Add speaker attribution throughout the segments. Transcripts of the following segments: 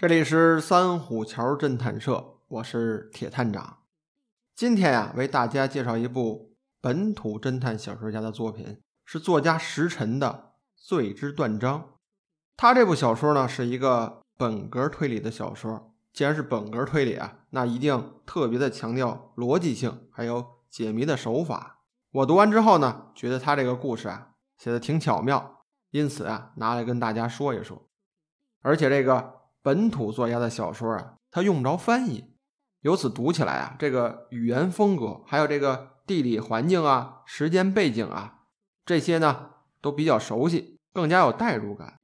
Speaker 1: 这里是三虎桥侦探社，我是铁探长。今天呀，为大家介绍一部本土侦探小说家的作品，是作家石沉的《罪之断章》。他这部小说呢，是一个本格推理的小说。既然是本格推理啊，那一定特别的强调逻辑性，还有解谜的手法。我读完之后呢，觉得他这个故事啊，写的挺巧妙，因此啊，拿来跟大家说一说。而且这个。本土作家的小说啊，他用不着翻译，由此读起来啊，这个语言风格，还有这个地理环境啊、时间背景啊，这些呢都比较熟悉，更加有代入感。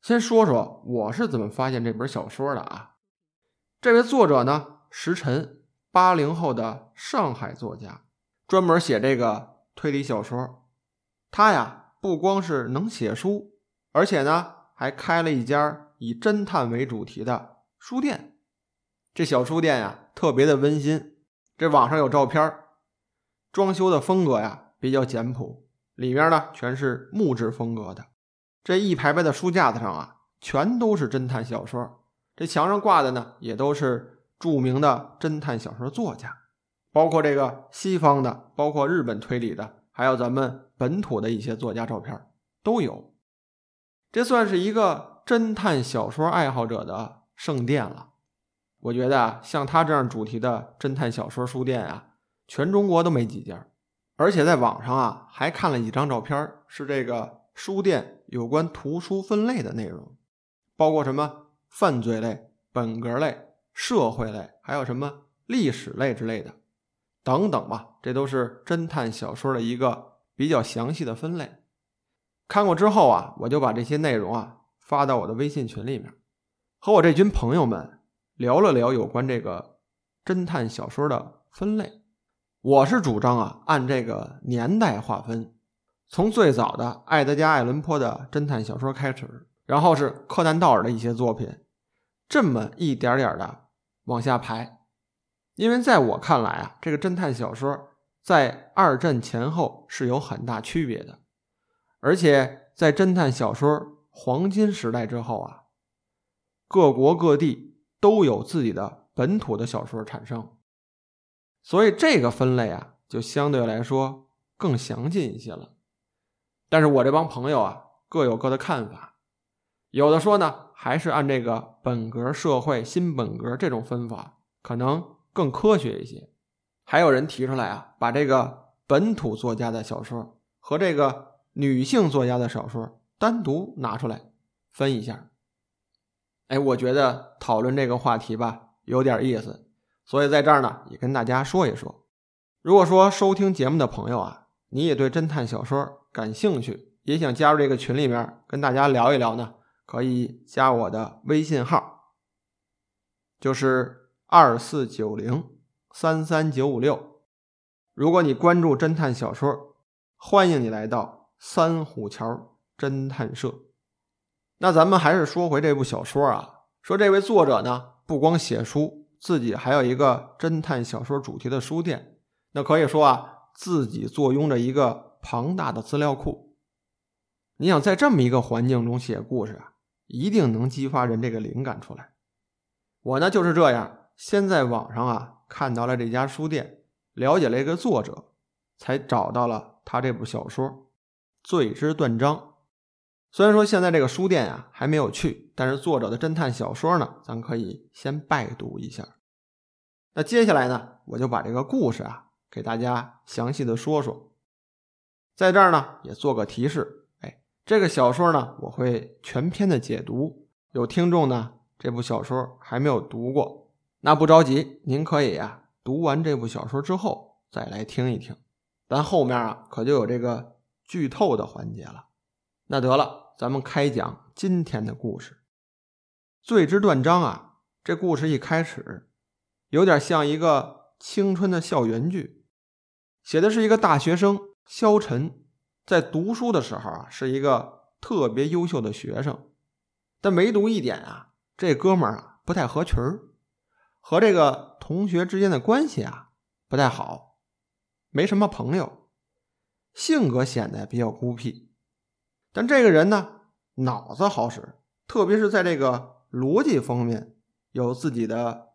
Speaker 1: 先说说我是怎么发现这本小说的啊？这位作者呢，石晨，八零后的上海作家，专门写这个推理小说。他呀，不光是能写书，而且呢，还开了一家。以侦探为主题的书店，这小书店呀特别的温馨。这网上有照片，装修的风格呀比较简朴，里面呢全是木质风格的。这一排排的书架子上啊，全都是侦探小说。这墙上挂的呢也都是著名的侦探小说作家，包括这个西方的，包括日本推理的，还有咱们本土的一些作家照片都有。这算是一个。侦探小说爱好者的圣殿了，我觉得啊，像他这样主题的侦探小说书店啊，全中国都没几家。而且在网上啊，还看了几张照片，是这个书店有关图书分类的内容，包括什么犯罪类、本格类、社会类，还有什么历史类之类的，等等吧。这都是侦探小说的一个比较详细的分类。看过之后啊，我就把这些内容啊。发到我的微信群里面，和我这群朋友们聊了聊有关这个侦探小说的分类。我是主张啊，按这个年代划分，从最早的爱德加·艾伦坡的侦探小说开始，然后是柯南·道尔的一些作品，这么一点点的往下排。因为在我看来啊，这个侦探小说在二战前后是有很大区别的，而且在侦探小说。黄金时代之后啊，各国各地都有自己的本土的小说产生，所以这个分类啊，就相对来说更详尽一些了。但是我这帮朋友啊，各有各的看法，有的说呢，还是按这个本格、社会、新本格这种分法，可能更科学一些。还有人提出来啊，把这个本土作家的小说和这个女性作家的小说。单独拿出来分一下，哎，我觉得讨论这个话题吧有点意思，所以在这儿呢也跟大家说一说。如果说收听节目的朋友啊，你也对侦探小说感兴趣，也想加入这个群里面跟大家聊一聊呢，可以加我的微信号，就是二四九零三三九五六。如果你关注侦探小说，欢迎你来到三虎桥。侦探社，那咱们还是说回这部小说啊。说这位作者呢，不光写书，自己还有一个侦探小说主题的书店。那可以说啊，自己坐拥着一个庞大的资料库。你想在这么一个环境中写故事啊，一定能激发人这个灵感出来。我呢就是这样，先在网上啊看到了这家书店，了解了一个作者，才找到了他这部小说《罪之断章》。虽然说现在这个书店啊还没有去，但是作者的侦探小说呢，咱可以先拜读一下。那接下来呢，我就把这个故事啊给大家详细的说说。在这儿呢也做个提示，哎，这个小说呢我会全篇的解读。有听众呢这部小说还没有读过，那不着急，您可以呀读完这部小说之后再来听一听。咱后面啊可就有这个剧透的环节了。那得了，咱们开讲今天的故事。罪之断章啊，这故事一开始，有点像一个青春的校园剧，写的是一个大学生萧晨，在读书的时候啊，是一个特别优秀的学生，但唯独一点啊，这哥们儿啊不太合群儿，和这个同学之间的关系啊不太好，没什么朋友，性格显得比较孤僻。但这个人呢，脑子好使，特别是在这个逻辑方面有自己的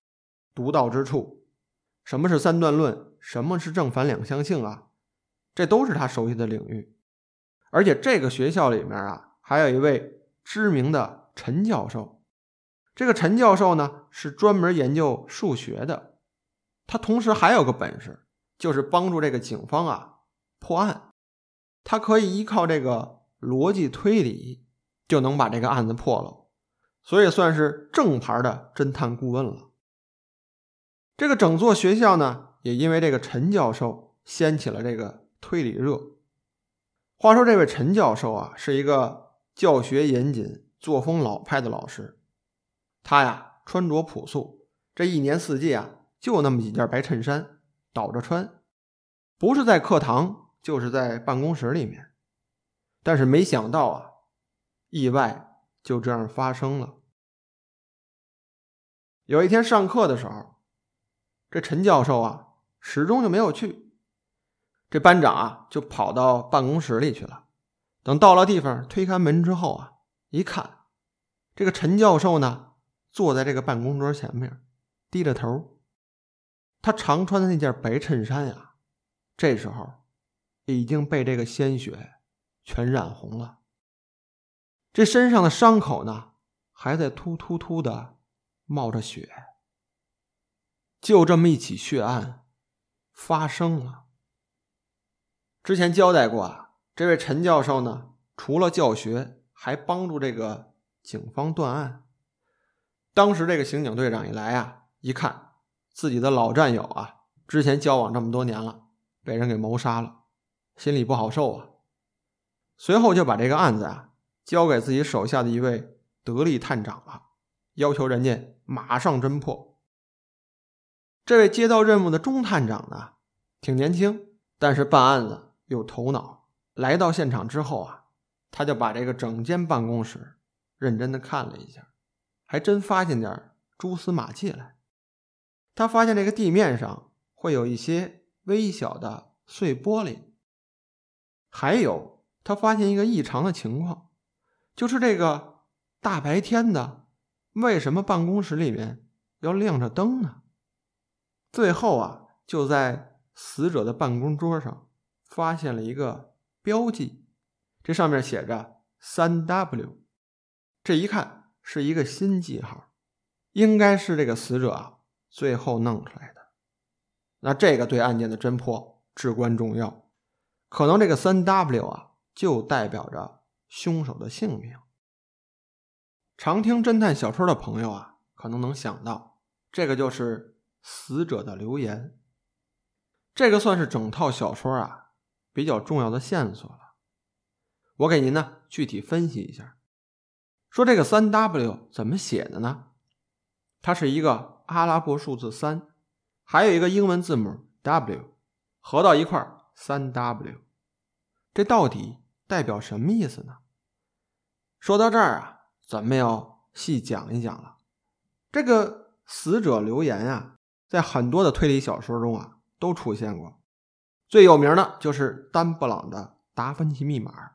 Speaker 1: 独到之处。什么是三段论？什么是正反两相性啊？这都是他熟悉的领域。而且这个学校里面啊，还有一位知名的陈教授。这个陈教授呢，是专门研究数学的。他同时还有个本事，就是帮助这个警方啊破案。他可以依靠这个逻辑推理，就能把这个案子破了，所以算是正牌的侦探顾问了。这个整座学校呢，也因为这个陈教授掀起了这个推理热。话说，这位陈教授啊，是一个教学严谨、作风老派的老师。他呀，穿着朴素，这一年四季啊。就那么几件白衬衫，倒着穿，不是在课堂，就是在办公室里面。但是没想到啊，意外就这样发生了。有一天上课的时候，这陈教授啊，始终就没有去。这班长啊，就跑到办公室里去了。等到了地方，推开门之后啊，一看，这个陈教授呢，坐在这个办公桌前面，低着头。他常穿的那件白衬衫呀，这时候已经被这个鲜血全染红了。这身上的伤口呢，还在突突突的冒着血。就这么一起血案发生了。之前交代过啊，这位陈教授呢，除了教学，还帮助这个警方断案。当时这个刑警队长一来啊，一看。自己的老战友啊，之前交往这么多年了，被人给谋杀了，心里不好受啊。随后就把这个案子啊交给自己手下的一位得力探长了，要求人家马上侦破。这位接到任务的中探长呢，挺年轻，但是办案子有头脑。来到现场之后啊，他就把这个整间办公室认真的看了一下，还真发现点蛛丝马迹来。他发现这个地面上会有一些微小的碎玻璃，还有他发现一个异常的情况，就是这个大白天的，为什么办公室里面要亮着灯呢？最后啊，就在死者的办公桌上发现了一个标记，这上面写着三 W，这一看是一个新记号，应该是这个死者啊。最后弄出来的，那这个对案件的侦破至关重要。可能这个三 W 啊，就代表着凶手的姓名。常听侦探小说的朋友啊，可能能想到，这个就是死者的留言。这个算是整套小说啊比较重要的线索了。我给您呢具体分析一下，说这个三 W 怎么写的呢？它是一个。阿拉伯数字三，还有一个英文字母 W，合到一块儿三 W，这到底代表什么意思呢？说到这儿啊，咱们要细讲一讲了。这个死者留言啊，在很多的推理小说中啊都出现过，最有名的就是丹布朗的达芬奇密码。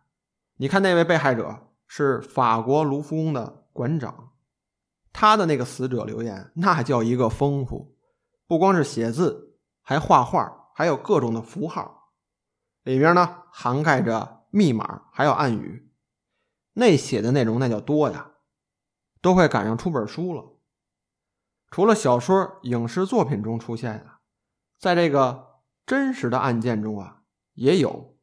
Speaker 1: 你看那位被害者是法国卢浮宫的馆长。他的那个死者留言，那叫一个丰富，不光是写字，还画画，还有各种的符号，里面呢涵盖着密码，还有暗语，那写的内容那叫多呀，都快赶上出本书了。除了小说、影视作品中出现的，在这个真实的案件中啊，也有，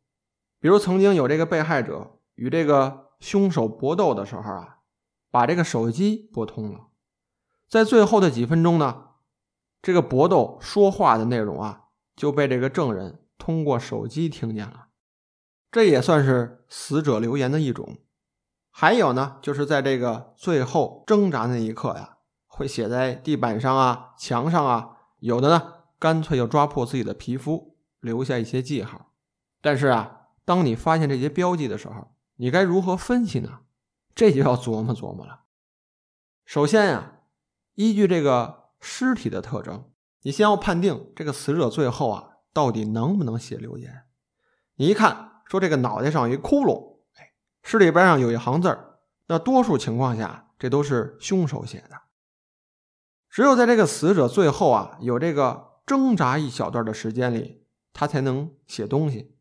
Speaker 1: 比如曾经有这个被害者与这个凶手搏斗的时候啊。把这个手机拨通了，在最后的几分钟呢，这个搏斗说话的内容啊，就被这个证人通过手机听见了。这也算是死者留言的一种。还有呢，就是在这个最后挣扎那一刻呀，会写在地板上啊、墙上啊，有的呢，干脆就抓破自己的皮肤，留下一些记号。但是啊，当你发现这些标记的时候，你该如何分析呢？这就要琢磨琢磨了。首先呀，依据这个尸体的特征，你先要判定这个死者最后啊到底能不能写留言。你一看，说这个脑袋上有一窟窿，哎，尸体边上有一行字儿，那多数情况下这都是凶手写的。只有在这个死者最后啊有这个挣扎一小段的时间里，他才能写东西。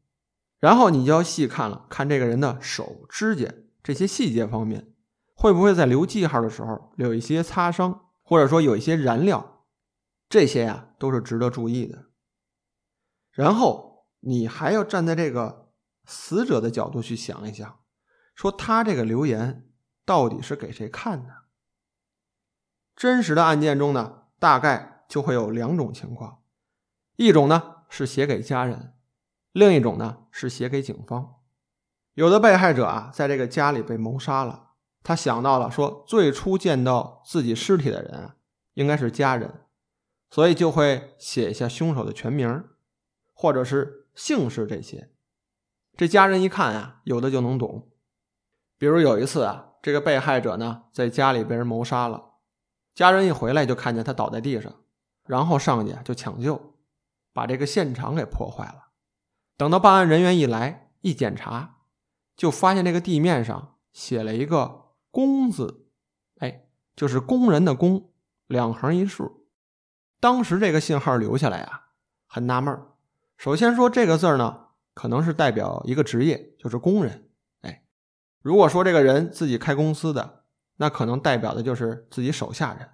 Speaker 1: 然后你就要细看了，看这个人的手指甲这些细节方面，会不会在留记号的时候有一些擦伤，或者说有一些燃料，这些呀都是值得注意的。然后你还要站在这个死者的角度去想一想，说他这个留言到底是给谁看的？真实的案件中呢，大概就会有两种情况，一种呢是写给家人。另一种呢是写给警方，有的被害者啊，在这个家里被谋杀了，他想到了说，最初见到自己尸体的人啊应该是家人，所以就会写下凶手的全名，或者是姓氏这些。这家人一看啊，有的就能懂。比如有一次啊，这个被害者呢在家里被人谋杀了，家人一回来就看见他倒在地上，然后上去就抢救，把这个现场给破坏了。等到办案人员一来，一检查，就发现这个地面上写了一个“工”字，哎，就是工人的“工”，两横一竖。当时这个信号留下来啊，很纳闷首先说这个字呢，可能是代表一个职业，就是工人。哎，如果说这个人自己开公司的，那可能代表的就是自己手下人。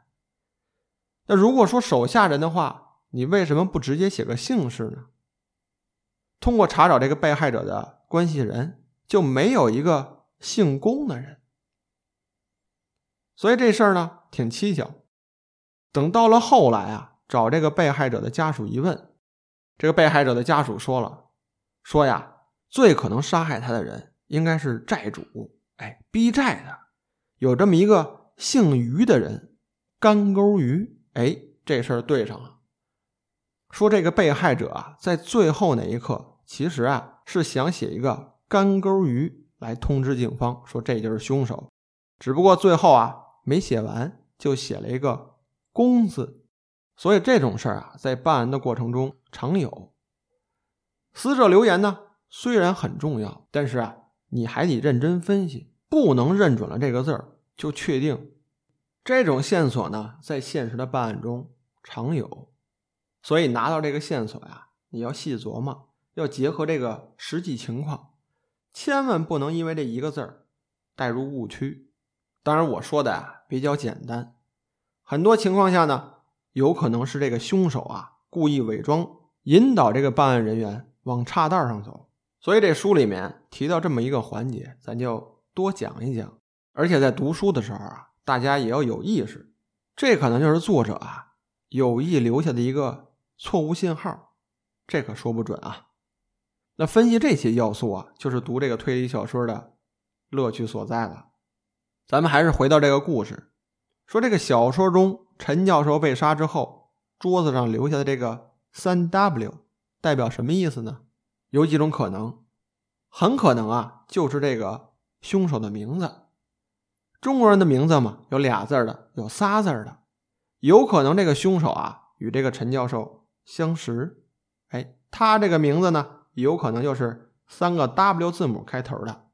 Speaker 1: 那如果说手下人的话，你为什么不直接写个姓氏呢？通过查找这个被害者的关系人，就没有一个姓龚的人，所以这事儿呢挺蹊跷。等到了后来啊，找这个被害者的家属一问，这个被害者的家属说了，说呀，最可能杀害他的人应该是债主，哎，逼债的，有这么一个姓于的人，干沟鱼，哎，这事儿对上了。说这个被害者啊，在最后那一刻。其实啊，是想写一个干钩鱼来通知警方，说这就是凶手。只不过最后啊，没写完，就写了一个“公”字。所以这种事儿啊，在办案的过程中常有。死者留言呢，虽然很重要，但是啊，你还得认真分析，不能认准了这个字儿就确定。这种线索呢，在现实的办案中常有。所以拿到这个线索呀，你要细琢磨。要结合这个实际情况，千万不能因为这一个字儿带入误区。当然，我说的啊比较简单，很多情况下呢，有可能是这个凶手啊故意伪装，引导这个办案人员往岔道上走。所以这书里面提到这么一个环节，咱就多讲一讲。而且在读书的时候啊，大家也要有意识，这可能就是作者啊有意留下的一个错误信号，这可说不准啊。那分析这些要素啊，就是读这个推理小说的乐趣所在了。咱们还是回到这个故事，说这个小说中陈教授被杀之后，桌子上留下的这个三 W 代表什么意思呢？有几种可能，很可能啊，就是这个凶手的名字。中国人的名字嘛，有俩字的，有仨字的，有可能这个凶手啊与这个陈教授相识。哎，他这个名字呢？有可能就是三个 W 字母开头的，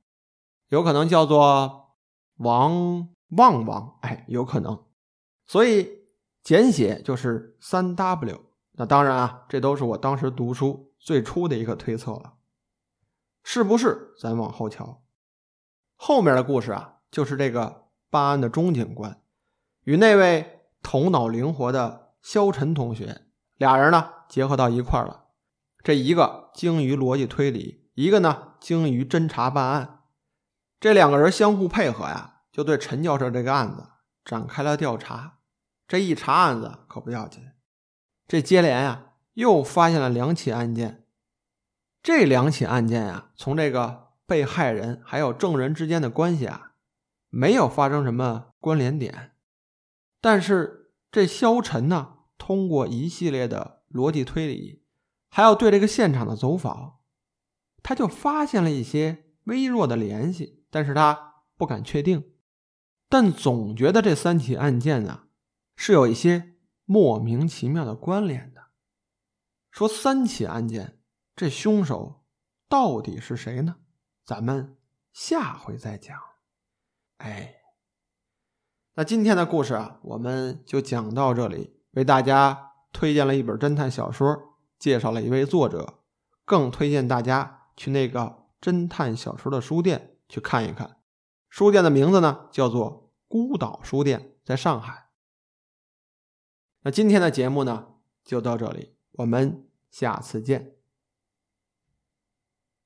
Speaker 1: 有可能叫做王旺旺，哎，有可能，所以简写就是三 W。那当然啊，这都是我当时读书最初的一个推测了，是不是？咱往后瞧，后面的故事啊，就是这个办案的钟警官与那位头脑灵活的肖晨同学俩人呢结合到一块了。这一个精于逻辑推理，一个呢精于侦查办案，这两个人相互配合呀，就对陈教授这个案子展开了调查。这一查案子可不要紧，这接连啊又发现了两起案件。这两起案件啊，从这个被害人还有证人之间的关系啊，没有发生什么关联点，但是这萧晨呢，通过一系列的逻辑推理。还要对这个现场的走访，他就发现了一些微弱的联系，但是他不敢确定，但总觉得这三起案件呢是有一些莫名其妙的关联的。说三起案件，这凶手到底是谁呢？咱们下回再讲。哎，那今天的故事啊，我们就讲到这里。为大家推荐了一本侦探小说，介绍了一位作者，更推荐大家去那个侦探小说的书店去看一看。书店的名字呢，叫做孤岛书店，在上海。那今天的节目呢，就到这里，我们下次见。